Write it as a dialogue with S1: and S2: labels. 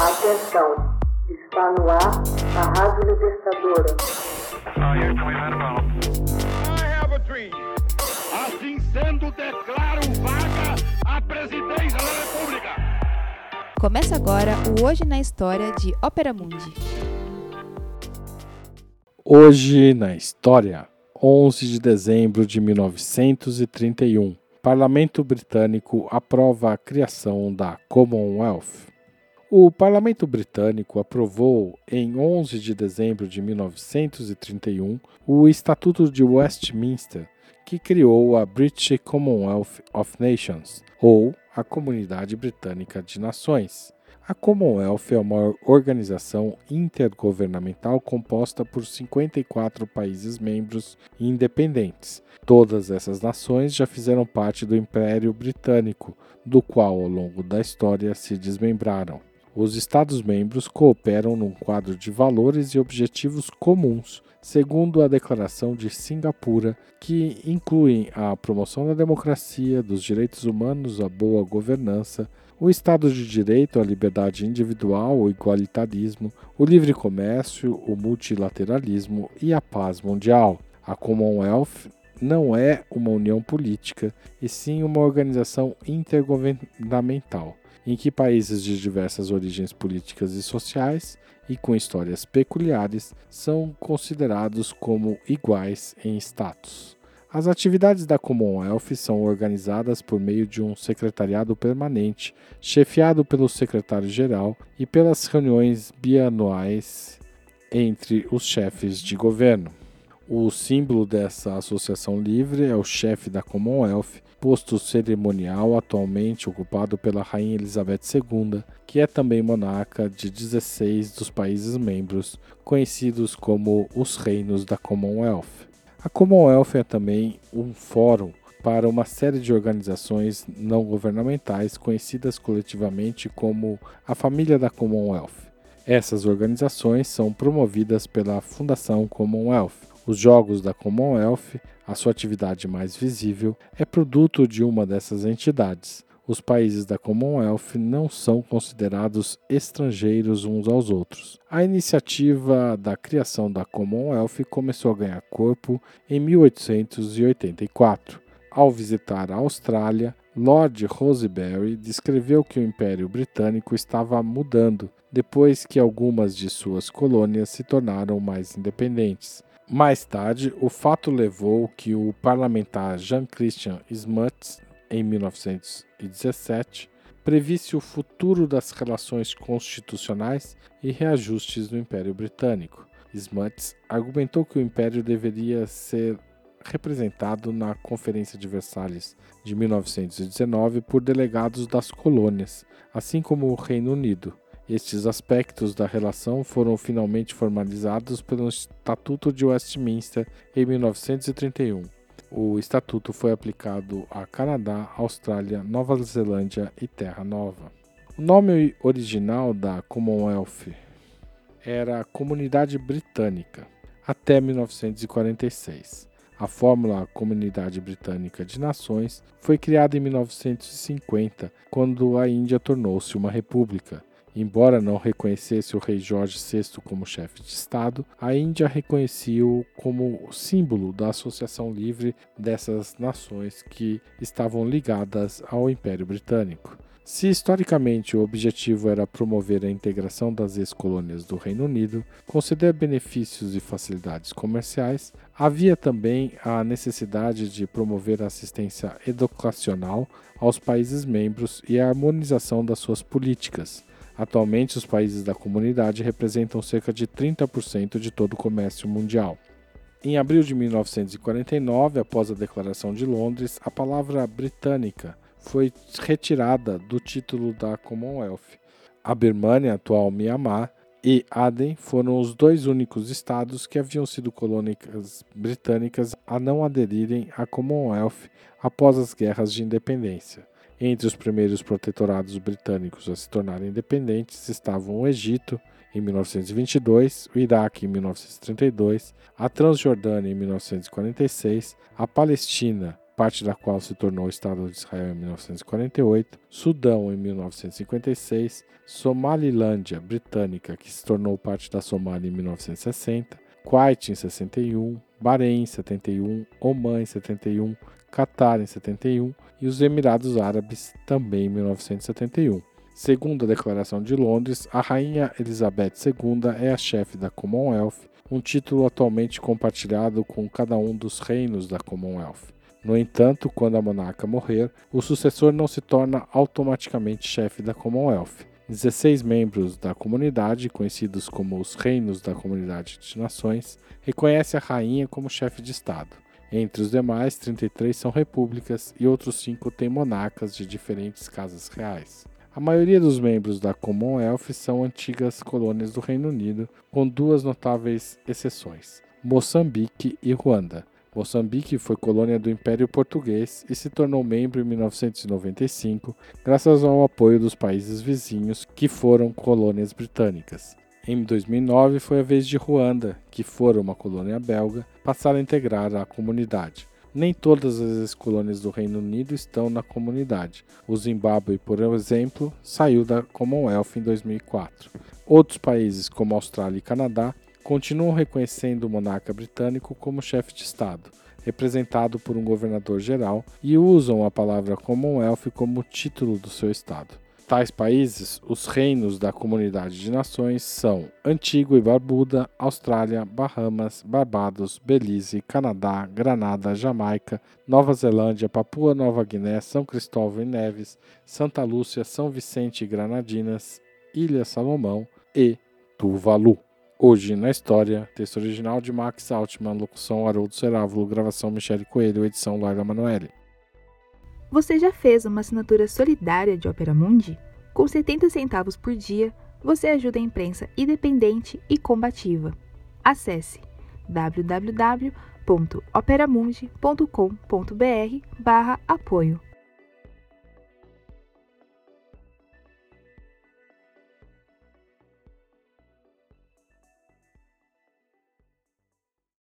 S1: Atenção, está no ar a Rádio Libertadora.
S2: Assim sendo, declaro vaga a presidência da República.
S3: Começa agora o Hoje na História de Ópera Mundi.
S4: Hoje na História, 11 de dezembro de 1931. Parlamento Britânico aprova a criação da Commonwealth. O Parlamento Britânico aprovou, em 11 de dezembro de 1931, o Estatuto de Westminster, que criou a British Commonwealth of Nations, ou a Comunidade Britânica de Nações. A Commonwealth é uma organização intergovernamental composta por 54 países membros independentes. Todas essas nações já fizeram parte do Império Britânico, do qual, ao longo da história, se desmembraram. Os Estados-membros cooperam num quadro de valores e objetivos comuns, segundo a Declaração de Singapura, que incluem a promoção da democracia, dos direitos humanos, a boa governança, o Estado de Direito, a liberdade individual, o igualitarismo, o livre comércio, o multilateralismo e a paz mundial. A Commonwealth não é uma união política, e sim uma organização intergovernamental em que países de diversas origens políticas e sociais e com histórias peculiares são considerados como iguais em status. As atividades da Commonwealth são organizadas por meio de um secretariado permanente, chefiado pelo secretário-geral e pelas reuniões bianuais entre os chefes de governo. O símbolo dessa associação livre é o chefe da Commonwealth, posto cerimonial atualmente ocupado pela Rainha Elizabeth II, que é também monarca de 16 dos países membros, conhecidos como os Reinos da Commonwealth. A Commonwealth é também um fórum para uma série de organizações não governamentais conhecidas coletivamente como a Família da Commonwealth. Essas organizações são promovidas pela Fundação Commonwealth, os Jogos da Commonwealth, a sua atividade mais visível, é produto de uma dessas entidades. Os países da Commonwealth não são considerados estrangeiros uns aos outros. A iniciativa da criação da Commonwealth começou a ganhar corpo em 1884. Ao visitar a Austrália, Lord Rosebery descreveu que o Império Britânico estava mudando depois que algumas de suas colônias se tornaram mais independentes. Mais tarde, o fato levou que o parlamentar Jean Christian Smuts, em 1917, previsse o futuro das relações constitucionais e reajustes no Império Britânico. Smuts argumentou que o Império deveria ser representado na Conferência de Versalhes de 1919 por delegados das colônias, assim como o Reino Unido. Estes aspectos da relação foram finalmente formalizados pelo Estatuto de Westminster em 1931. O estatuto foi aplicado a Canadá, Austrália, Nova Zelândia e Terra Nova. O nome original da Commonwealth era Comunidade Britânica, até 1946. A fórmula Comunidade Britânica de Nações foi criada em 1950, quando a Índia tornou-se uma república. Embora não reconhecesse o rei Jorge VI como chefe de Estado, a Índia reconhecia-o como símbolo da associação livre dessas nações que estavam ligadas ao Império Britânico. Se historicamente o objetivo era promover a integração das ex-colônias do Reino Unido, conceder benefícios e facilidades comerciais, havia também a necessidade de promover assistência educacional aos países membros e a harmonização das suas políticas, Atualmente, os países da comunidade representam cerca de 30% de todo o comércio mundial. Em abril de 1949, após a Declaração de Londres, a palavra britânica foi retirada do título da Commonwealth. A Birmania, atual Myanmar, e Aden foram os dois únicos estados que haviam sido colônias britânicas a não aderirem à Commonwealth após as guerras de independência. Entre os primeiros protetorados britânicos a se tornarem independentes estavam o Egito, em 1922, o Iraque em 1932, a Transjordânia em 1946, a Palestina parte da qual se tornou o Estado de Israel em 1948, Sudão em 1956, Somalilândia britânica, que se tornou parte da Somália em 1960, Kuwait em 61, Bahrein em 71, Oman em 71, Catar em 71 e os Emirados Árabes também em 1971. Segundo a Declaração de Londres, a Rainha Elizabeth II é a chefe da Commonwealth, um título atualmente compartilhado com cada um dos reinos da Commonwealth. No entanto, quando a monarca morrer, o sucessor não se torna automaticamente chefe da Commonwealth. 16 membros da comunidade, conhecidos como os Reinos da Comunidade de Nações, reconhecem a rainha como chefe de Estado. Entre os demais, 33 são repúblicas e outros cinco têm monarcas de diferentes casas reais. A maioria dos membros da Commonwealth são antigas colônias do Reino Unido, com duas notáveis exceções: Moçambique e Ruanda. Moçambique foi colônia do Império Português e se tornou membro em 1995, graças ao apoio dos países vizinhos que foram colônias britânicas. Em 2009 foi a vez de Ruanda, que fora uma colônia belga, passar a integrar a comunidade. Nem todas as ex-colônias do Reino Unido estão na comunidade. O Zimbábue, por exemplo, saiu da Commonwealth em 2004. Outros países, como Austrália e Canadá, continuam reconhecendo o monarca britânico como chefe de Estado, representado por um governador geral, e usam a palavra Commonwealth como título do seu Estado. Tais países, os reinos da Comunidade de Nações, são Antigua e Barbuda, Austrália, Bahamas, Barbados, Belize, Canadá, Granada, Jamaica, Nova Zelândia, Papua Nova Guiné, São Cristóvão e Neves, Santa Lúcia, São Vicente e Granadinas, Ilha Salomão e Tuvalu. Hoje na História, texto original de Max Altman, locução Haroldo Cerávulo, gravação Michele Coelho, edição Laila Manoeli.
S3: Você já fez uma assinatura solidária de Opera Mundi? Com 70 centavos por dia, você ajuda a imprensa independente e combativa. Acesse www.operamundi.com.br/apoio.